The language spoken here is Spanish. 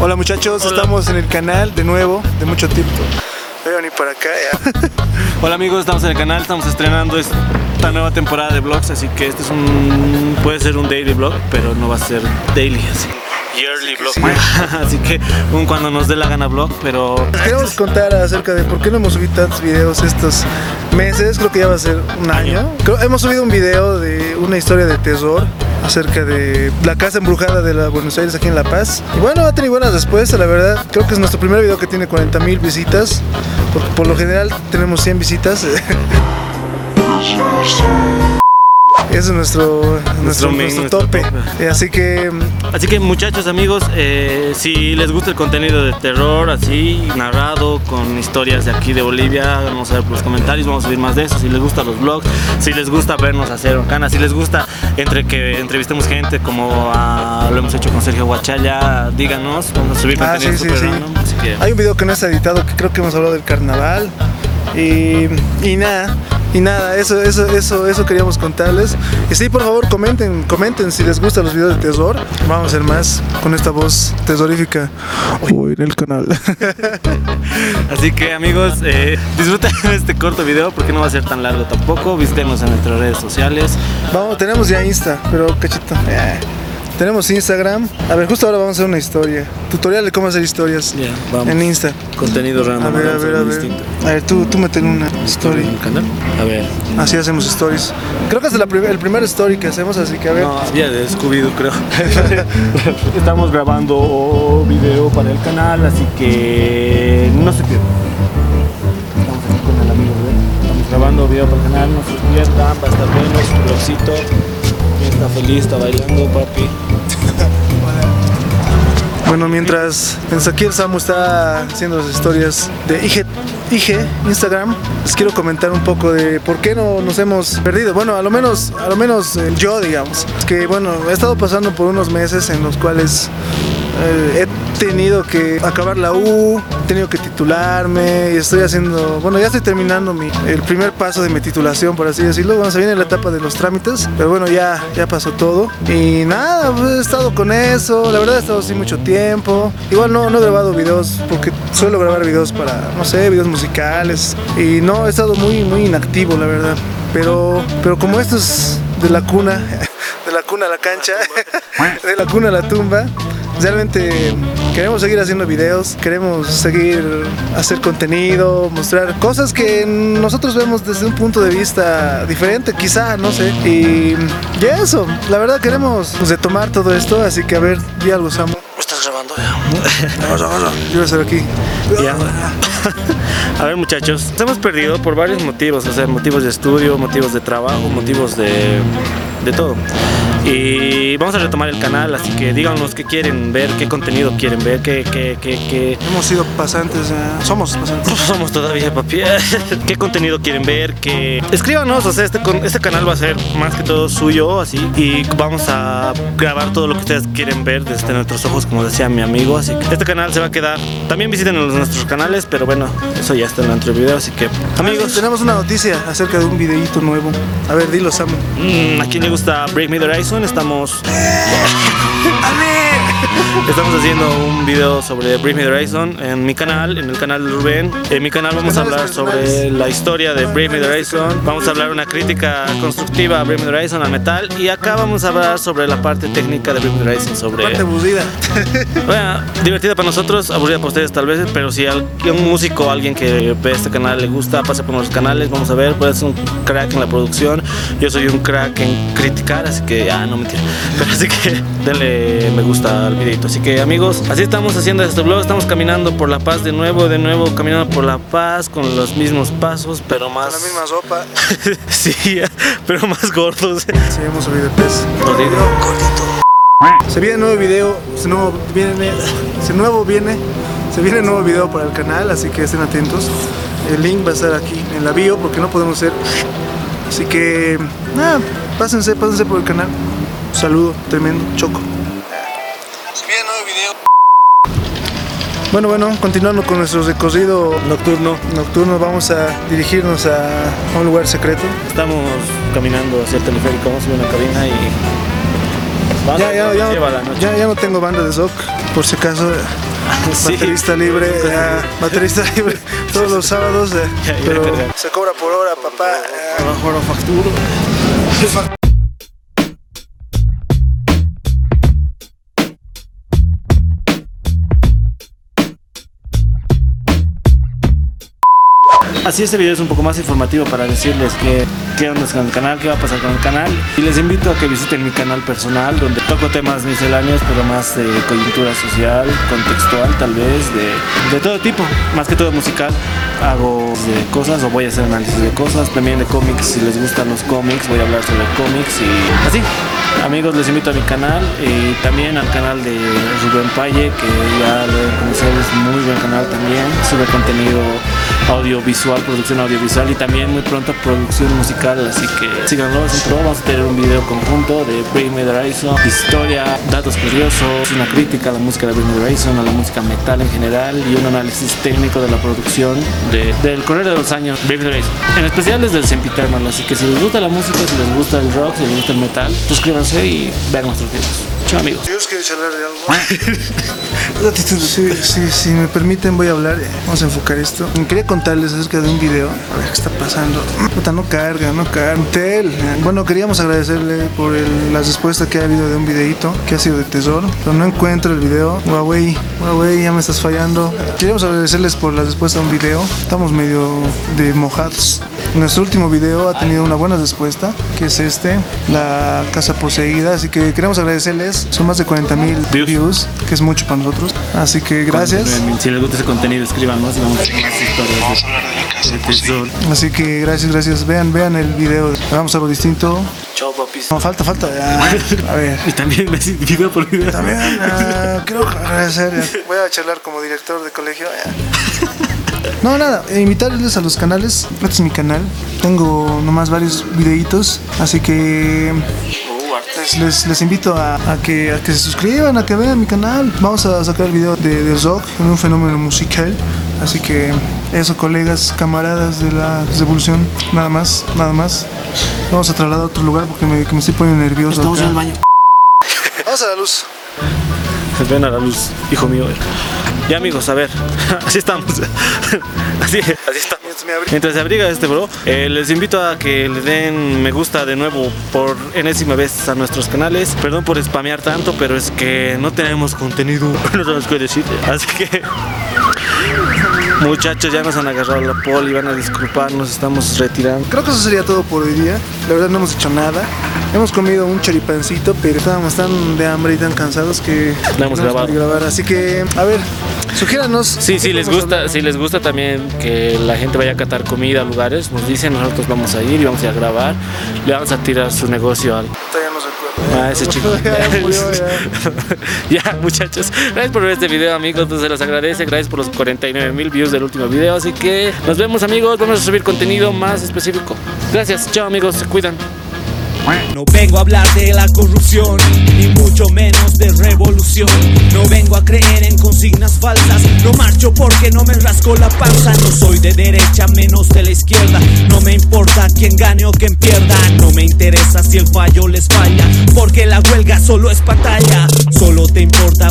Hola muchachos, estamos en el canal de nuevo, de mucho tiempo. Voy a venir para acá ya. Hola amigos, estamos en el canal, estamos estrenando esta nueva temporada de vlogs, así que este es un puede ser un daily vlog, pero no va a ser daily así. Yearly vlog. así que un cuando nos dé la gana vlog, pero Les queremos contar acerca de por qué no hemos subido tantos videos estos meses, creo que ya va a ser un año. Creo- hemos subido un video de una historia de terror acerca de la casa embrujada de la Buenos Aires aquí en La Paz. Y bueno, ha tenido buenas respuestas, la verdad. Creo que es nuestro primer video que tiene 40 mil visitas, porque por lo general tenemos 100 visitas. Ese es nuestro, nuestro, main, nuestro nuestro tope. tope. Así que Así que muchachos, amigos, eh, si les gusta el contenido de terror, así, narrado, con historias de aquí de Bolivia, vamos a ver por los comentarios, vamos a subir más de eso. Si les gustan los vlogs, si les gusta vernos hacer canas, si les gusta entre que entrevistemos gente como ah, lo hemos hecho con Sergio Guachalla, díganos, vamos a subir Ah, contenido sí, sí, súper sí. así que- Hay un video que no está editado que creo que hemos hablado del carnaval. Y, y nada, y nada, eso, eso, eso, eso queríamos contarles. Y sí, por favor, comenten, comenten si les gustan los videos de terror. Vamos a hacer más con esta voz terrorífica hoy en el canal. Así que amigos, eh, disfruten este corto video porque no va a ser tan largo tampoco. Visítenos en nuestras redes sociales. Vamos, tenemos ya Insta, pero cachito. eh. Tenemos Instagram. A ver, justo ahora vamos a hacer una historia. Tutorial de cómo hacer historias Ya, vamos. en Insta. Contenido random. A ver, a ver, a ver. distinto. A ver, tú, tú meten una story. ¿En el canal? A ver. Así hacemos stories. Creo que es la prim- el primer story que hacemos, así que a ver. No, había de Scooby-Doo, creo. Estamos grabando video para el canal, así que no se pierdan. Estamos aquí con el amigo, ¿ven? Estamos grabando video para el canal, no se pierdan, va a estar bueno, es un. Está feliz, está bailando, papi. Bueno, mientras, mientras aquí el Samu está haciendo las historias de IG, Instagram, les quiero comentar un poco de por qué no nos hemos perdido. Bueno, a lo menos, a lo menos eh, yo, digamos. Es que bueno, he estado pasando por unos meses en los cuales eh, he tenido que acabar la U, he tenido que titularme y estoy haciendo, bueno, ya estoy terminando mi, el primer paso de mi titulación, por así decirlo. Bueno, se viene la etapa de los trámites, pero bueno, ya, ya pasó todo. Y nada, pues, he estado con eso, la verdad he estado así mucho tiempo. Igual no, no he grabado videos porque suelo grabar videos para, no sé, videos musicales. Y no, he estado muy, muy inactivo, la verdad. Pero, pero como esto es de la cuna, de la cuna a la cancha, de la cuna a la tumba, realmente queremos seguir haciendo videos, queremos seguir hacer contenido, mostrar cosas que nosotros vemos desde un punto de vista diferente, quizá, no sé. Y, y eso, la verdad queremos retomar todo esto, así que a ver, di algo, Samu. ¿Estás grabando ya? Yo voy a estar aquí. Ya. A ver muchachos, nos hemos perdido por varios motivos, o sea, motivos de estudio, motivos de trabajo, motivos de, de todo. Y vamos a retomar el canal, así que díganos qué quieren ver, qué contenido quieren ver, qué, qué, qué, qué... Hemos sido pasantes, eh, somos pasantes. Somos todavía, papi. ¿Qué contenido quieren ver? ¿Qué... Escríbanos, o sea, este, con- este canal va a ser más que todo suyo, así. Y vamos a grabar todo lo que ustedes quieren ver desde nuestros ojos, como decía mi amigo. Así que este canal se va a quedar. También visiten los- nuestros canales, pero bueno, eso ya está en del video. Así que, amigos, tenemos una noticia acerca de un videíto nuevo. A ver, dilo, Samu. mm, a quien le gusta Break Me the Horizon, estamos. Estamos haciendo un video sobre Break Me the Horizon en mi canal, en el canal de Rubén. En mi canal vamos a hablar sobre la historia de Break Me the Horizon. Vamos a hablar una crítica constructiva a Break Me the Horizon, al metal. Y acá vamos a hablar sobre la parte técnica de Break Me the Horizon, sobre. Parte aburrida. Bueno, divertida para nosotros, aburrida para ustedes tal vez, pero si a un músico, alguien que ve este canal le gusta, pase por nuestros canales, vamos a ver, puedes ser un crack en la producción, yo soy un crack en criticar, así que, ah, no mentira, pero así que denle me gusta videito. Así que amigos, así estamos haciendo este vlog, estamos caminando por La Paz de nuevo, de nuevo, caminando por La Paz con los mismos pasos, pero más... La misma sopa. sí, pero más gordos. Sí, hemos subido de peso. Gordito. Se viene nuevo video, se nuevo viene, se nuevo viene, se viene nuevo video para el canal, así que estén atentos. El link va a estar aquí en la bio porque no podemos ser. Así que nada, pásense, pásense por el canal. Un saludo tremendo, choco. Viene nuevo video. Bueno, bueno, continuando con nuestro recorrido Nocturno. nocturno, vamos a dirigirnos a, un lugar secreto. Estamos caminando hacia el teleférico, vamos a subir una cabina y Vamos Ya, ya, ya, nos lleva la noche. ya, ya no tengo banda de Zoc, por si acaso. Sí. Baterista libre, ya, baterista libre todos los sábados, eh, pero se cobra por hora, papá. eh. Así este video es un poco más informativo para decirles que qué onda con el canal, qué va a pasar con el canal. Y les invito a que visiten mi canal personal donde toco temas misceláneos, pero más de coyuntura social, contextual tal vez, de, de todo tipo, más que todo musical. Hago de cosas o voy a hacer análisis de cosas, también de cómics, si les gustan los cómics, voy a hablar sobre cómics y así. Amigos, les invito a mi canal y también al canal de Rubén Paye, que ya lo deben conocer, es muy buen canal también. Sube contenido audiovisual, producción audiovisual y también muy pronto producción musical, así que síganlo, pro. Vamos a tener un video conjunto de Bring Me The Horizon, historia, datos curiosos, una crítica a la música de Bring Me The Horizon, a la música metal en general y un análisis técnico de la producción de- del correr de los años Bring Me The Horizon. En especial desde el Sempiterno, así que si les gusta la música, si les gusta el rock, si les gusta el metal, suscríbanse y vean nuestros videos. Chao amigos. Dios quiere hablar de algo. Si, si, si me permiten voy a hablar, eh, vamos a enfocar esto. Quería contarles acerca de un video, a ver qué está pasando. Puta, no carga, no carga. Tel. Bueno, queríamos agradecerle por el- la respuesta que ha habido de un videito que ha sido de tesoro, pero no encuentro el video. Huawei, Huawei, ya me estás fallando. Queríamos agradecerles por la respuesta a un video. Estamos medio de mojados. Nuestro último video ha tenido una buena respuesta, que es este, la casa poseída. Así que queremos agradecerles. Son más de 40 mil Views. views, que es mucho para nosotros. Así que gracias. Si les gusta ese contenido, escríbanos y vamos a hacer más historias de, de tesoro. Así que gracias, gracias. Vean, vean el video. Hagamos algo distinto. Chao papis. No, falta, falta. Ah, a ver. Y también me video por video. También ah, quiero agradecer. Voy a charlar como director de colegio. No, nada, eh, invitarles a los canales. Este es mi canal. Tengo nomás varios videitos. Así que les, les, les invito a, a que, a que se suscriban, a que vean mi canal. Vamos a sacar el video de, de rock en un fenómeno musical. Así que eso, colegas, camaradas de la revolución. Nada más, nada más. Vamos a trasladar a otro lugar porque me, que me estoy poniendo nervioso. Estamos en el baño. Vamos a la luz. Ven a la luz, hijo mío. Ya amigos, a ver, así estamos. Así, así estamos. Mientras se abriga este bro, eh, les invito a que le den me gusta de nuevo por enésima vez a nuestros canales. Perdón por spamear tanto, pero es que no tenemos contenido, no sabemos qué decir. Así que muchachos ya nos han agarrado la poli, van a disculpar, nos estamos retirando. Creo que eso sería todo por hoy día. La verdad no hemos hecho nada. Hemos comido un choripancito, pero estábamos tan de hambre y tan cansados que No hemos grabado. podido grabar. Así que, a ver, sugiéranos. Sí, si les gusta, si les gusta también que la gente vaya a catar comida a lugares, nos dicen, nosotros vamos a ir y vamos a ir a grabar. Le vamos a tirar su negocio al Todavía no. Ah, ese chico. Ya murió, ya. ya, muchachos. Gracias por ver este video, amigos. Entonces, se los agradece. Gracias por los 49 mil views del último video. Así que nos vemos, amigos. Vamos a subir contenido más específico. Gracias. Chao, amigos. Se cuidan. No vengo a hablar de la corrupción, ni mucho menos de No vengo a creer en consignas falsas. No marcho porque no me rasco la panza. No soy de derecha, menos de la izquierda. No me importa quién gane o quién pierda. No me interesa si el fallo les falla, porque la huelga solo es batalla. Solo te importa